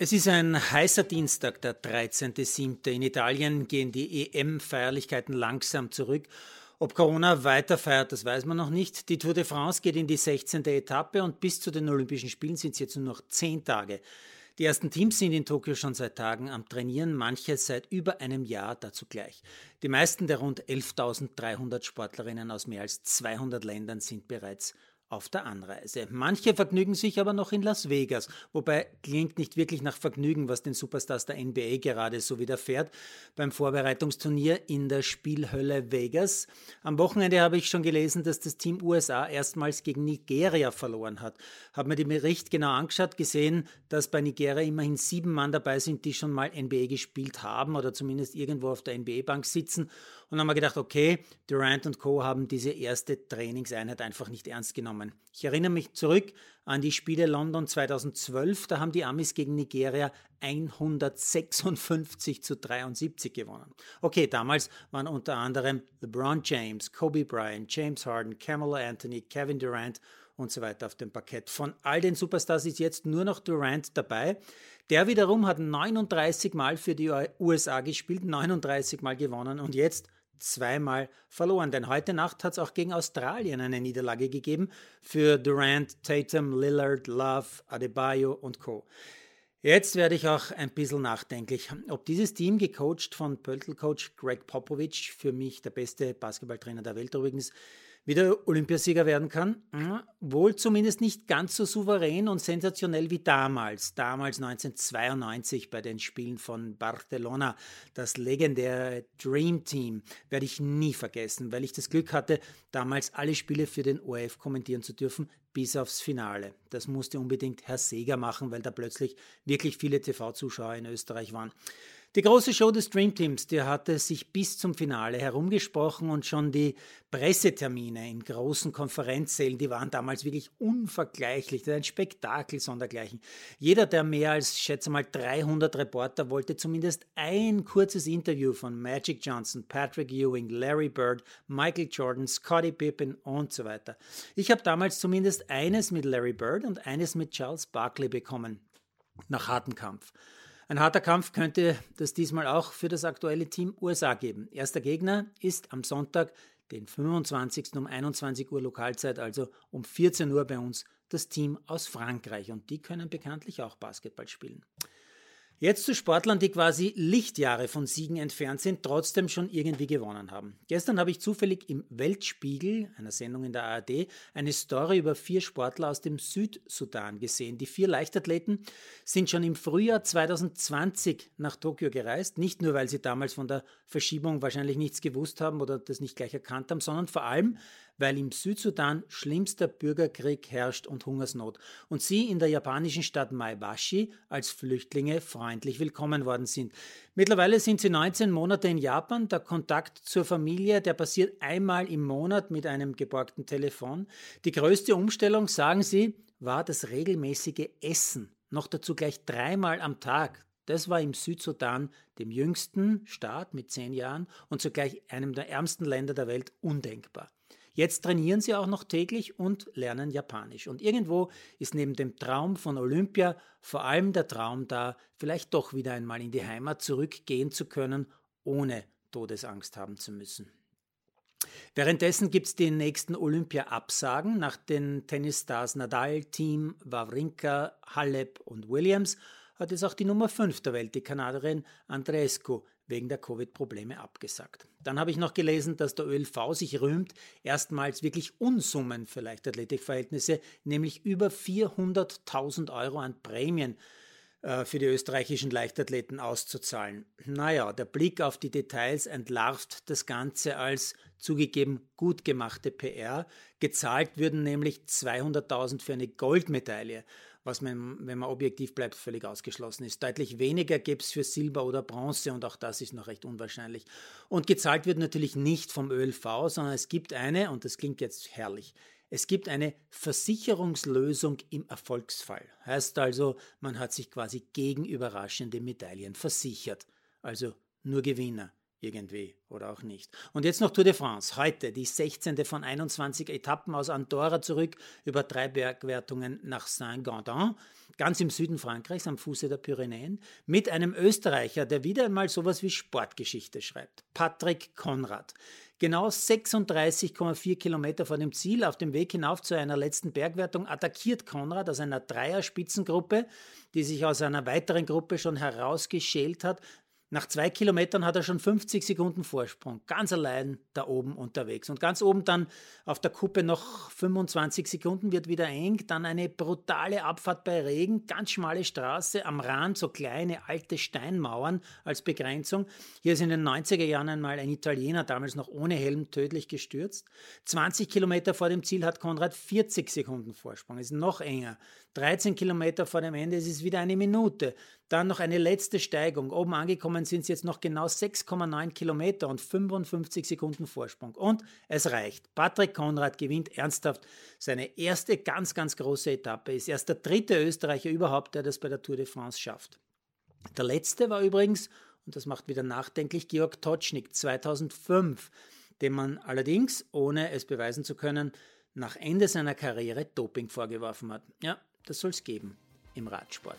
Es ist ein heißer Dienstag, der 13.07. In Italien gehen die EM-Feierlichkeiten langsam zurück. Ob Corona weiter feiert, das weiß man noch nicht. Die Tour de France geht in die 16. Etappe und bis zu den Olympischen Spielen sind es jetzt nur noch 10 Tage. Die ersten Teams sind in Tokio schon seit Tagen am Trainieren, manche seit über einem Jahr dazu gleich. Die meisten der rund 11.300 Sportlerinnen aus mehr als 200 Ländern sind bereits auf der Anreise. Manche vergnügen sich aber noch in Las Vegas, wobei klingt nicht wirklich nach Vergnügen, was den Superstars der NBA gerade so widerfährt beim Vorbereitungsturnier in der Spielhölle Vegas. Am Wochenende habe ich schon gelesen, dass das Team USA erstmals gegen Nigeria verloren hat. Habe mir den Bericht genau angeschaut, gesehen, dass bei Nigeria immerhin sieben Mann dabei sind, die schon mal NBA gespielt haben oder zumindest irgendwo auf der NBA-Bank sitzen und haben wir gedacht, okay, Durant und Co. haben diese erste Trainingseinheit einfach nicht ernst genommen. Ich erinnere mich zurück an die Spiele London 2012, da haben die Amis gegen Nigeria 156 zu 73 gewonnen. Okay, damals waren unter anderem LeBron James, Kobe Bryant, James Harden, Kamala Anthony, Kevin Durant und so weiter auf dem Parkett. Von all den Superstars ist jetzt nur noch Durant dabei. Der wiederum hat 39 Mal für die USA gespielt, 39 Mal gewonnen und jetzt zweimal verloren. Denn heute Nacht hat es auch gegen Australien eine Niederlage gegeben für Durant, Tatum, Lillard, Love, Adebayo und Co. Jetzt werde ich auch ein bisschen nachdenklich, ob dieses Team, gecoacht von Pöltl-Coach Greg Popovich, für mich der beste Basketballtrainer der Welt übrigens, wieder Olympiasieger werden kann. Hm, wohl zumindest nicht ganz so souverän und sensationell wie damals. Damals 1992 bei den Spielen von Barcelona. Das legendäre Dream Team werde ich nie vergessen, weil ich das Glück hatte, damals alle Spiele für den ORF kommentieren zu dürfen, bis aufs Finale. Das musste unbedingt Herr Seger machen, weil da plötzlich wirklich viele TV-Zuschauer in Österreich waren. Die große Show des Dream Teams, die hatte sich bis zum Finale herumgesprochen und schon die Pressetermine in großen Konferenzsälen, die waren damals wirklich unvergleichlich. ein Spektakel sondergleichen. Jeder der mehr als, schätze mal, 300 Reporter wollte zumindest ein kurzes Interview von Magic Johnson, Patrick Ewing, Larry Bird, Michael Jordan, Scottie Pippen und so weiter. Ich habe damals zumindest eines mit Larry Bird und eines mit Charles Barkley bekommen. Nach hartem Kampf. Ein harter Kampf könnte das diesmal auch für das aktuelle Team USA geben. Erster Gegner ist am Sonntag, den 25. um 21 Uhr Lokalzeit, also um 14 Uhr bei uns, das Team aus Frankreich. Und die können bekanntlich auch Basketball spielen. Jetzt zu Sportlern, die quasi Lichtjahre von Siegen entfernt sind, trotzdem schon irgendwie gewonnen haben. Gestern habe ich zufällig im Weltspiegel, einer Sendung in der ARD, eine Story über vier Sportler aus dem Südsudan gesehen. Die vier Leichtathleten sind schon im Frühjahr 2020 nach Tokio gereist, nicht nur weil sie damals von der Verschiebung wahrscheinlich nichts gewusst haben oder das nicht gleich erkannt haben, sondern vor allem, weil im Südsudan schlimmster Bürgerkrieg herrscht und Hungersnot und sie in der japanischen Stadt Maebashi als Flüchtlinge freundlich willkommen worden sind. Mittlerweile sind sie 19 Monate in Japan. Der Kontakt zur Familie, der passiert einmal im Monat mit einem geborgten Telefon. Die größte Umstellung, sagen sie, war das regelmäßige Essen. Noch dazu gleich dreimal am Tag. Das war im Südsudan, dem jüngsten Staat mit zehn Jahren und zugleich einem der ärmsten Länder der Welt, undenkbar. Jetzt trainieren sie auch noch täglich und lernen Japanisch. Und irgendwo ist neben dem Traum von Olympia vor allem der Traum da, vielleicht doch wieder einmal in die Heimat zurückgehen zu können, ohne Todesangst haben zu müssen. Währenddessen gibt es die nächsten Olympia-Absagen nach den Tennisstars Nadal, Team, Wawrinka, Halep und Williams hat es auch die Nummer 5 der Welt, die Kanadierin Andreescu, wegen der Covid-Probleme abgesagt. Dann habe ich noch gelesen, dass der ÖLV sich rühmt, erstmals wirklich Unsummen für Leichtathletikverhältnisse, nämlich über 400.000 Euro an Prämien für die österreichischen Leichtathleten auszuzahlen. Naja, der Blick auf die Details entlarvt das Ganze als zugegeben gut gemachte PR. Gezahlt würden nämlich 200.000 für eine Goldmedaille was man, wenn man objektiv bleibt, völlig ausgeschlossen ist. Deutlich weniger gäbe es für Silber oder Bronze und auch das ist noch recht unwahrscheinlich. Und gezahlt wird natürlich nicht vom ÖLV, sondern es gibt eine, und das klingt jetzt herrlich, es gibt eine Versicherungslösung im Erfolgsfall. Heißt also, man hat sich quasi gegen überraschende Medaillen versichert. Also nur Gewinner irgendwie oder auch nicht. Und jetzt noch Tour de France. Heute die 16. von 21 Etappen aus Andorra zurück über drei Bergwertungen nach Saint-Gandin, ganz im Süden Frankreichs am Fuße der Pyrenäen, mit einem Österreicher, der wieder einmal sowas wie Sportgeschichte schreibt. Patrick Konrad. Genau 36,4 Kilometer vor dem Ziel auf dem Weg hinauf zu einer letzten Bergwertung attackiert Konrad aus einer Dreier-Spitzengruppe, die sich aus einer weiteren Gruppe schon herausgeschält hat, nach zwei Kilometern hat er schon 50 Sekunden Vorsprung, ganz allein da oben unterwegs. Und ganz oben dann auf der Kuppe noch 25 Sekunden, wird wieder eng. Dann eine brutale Abfahrt bei Regen, ganz schmale Straße, am Rand so kleine alte Steinmauern als Begrenzung. Hier ist in den 90er Jahren einmal ein Italiener, damals noch ohne Helm, tödlich gestürzt. 20 Kilometer vor dem Ziel hat Konrad 40 Sekunden Vorsprung, ist noch enger. 13 Kilometer vor dem Ende ist es wieder eine Minute. Dann noch eine letzte Steigung. Oben angekommen sind es jetzt noch genau 6,9 Kilometer und 55 Sekunden Vorsprung. Und es reicht. Patrick Konrad gewinnt ernsthaft seine erste ganz, ganz große Etappe. Ist erst der dritte Österreicher überhaupt, der das bei der Tour de France schafft. Der letzte war übrigens, und das macht wieder nachdenklich, Georg Totschnig 2005, dem man allerdings, ohne es beweisen zu können, nach Ende seiner Karriere Doping vorgeworfen hat. Ja, das soll es geben im Radsport.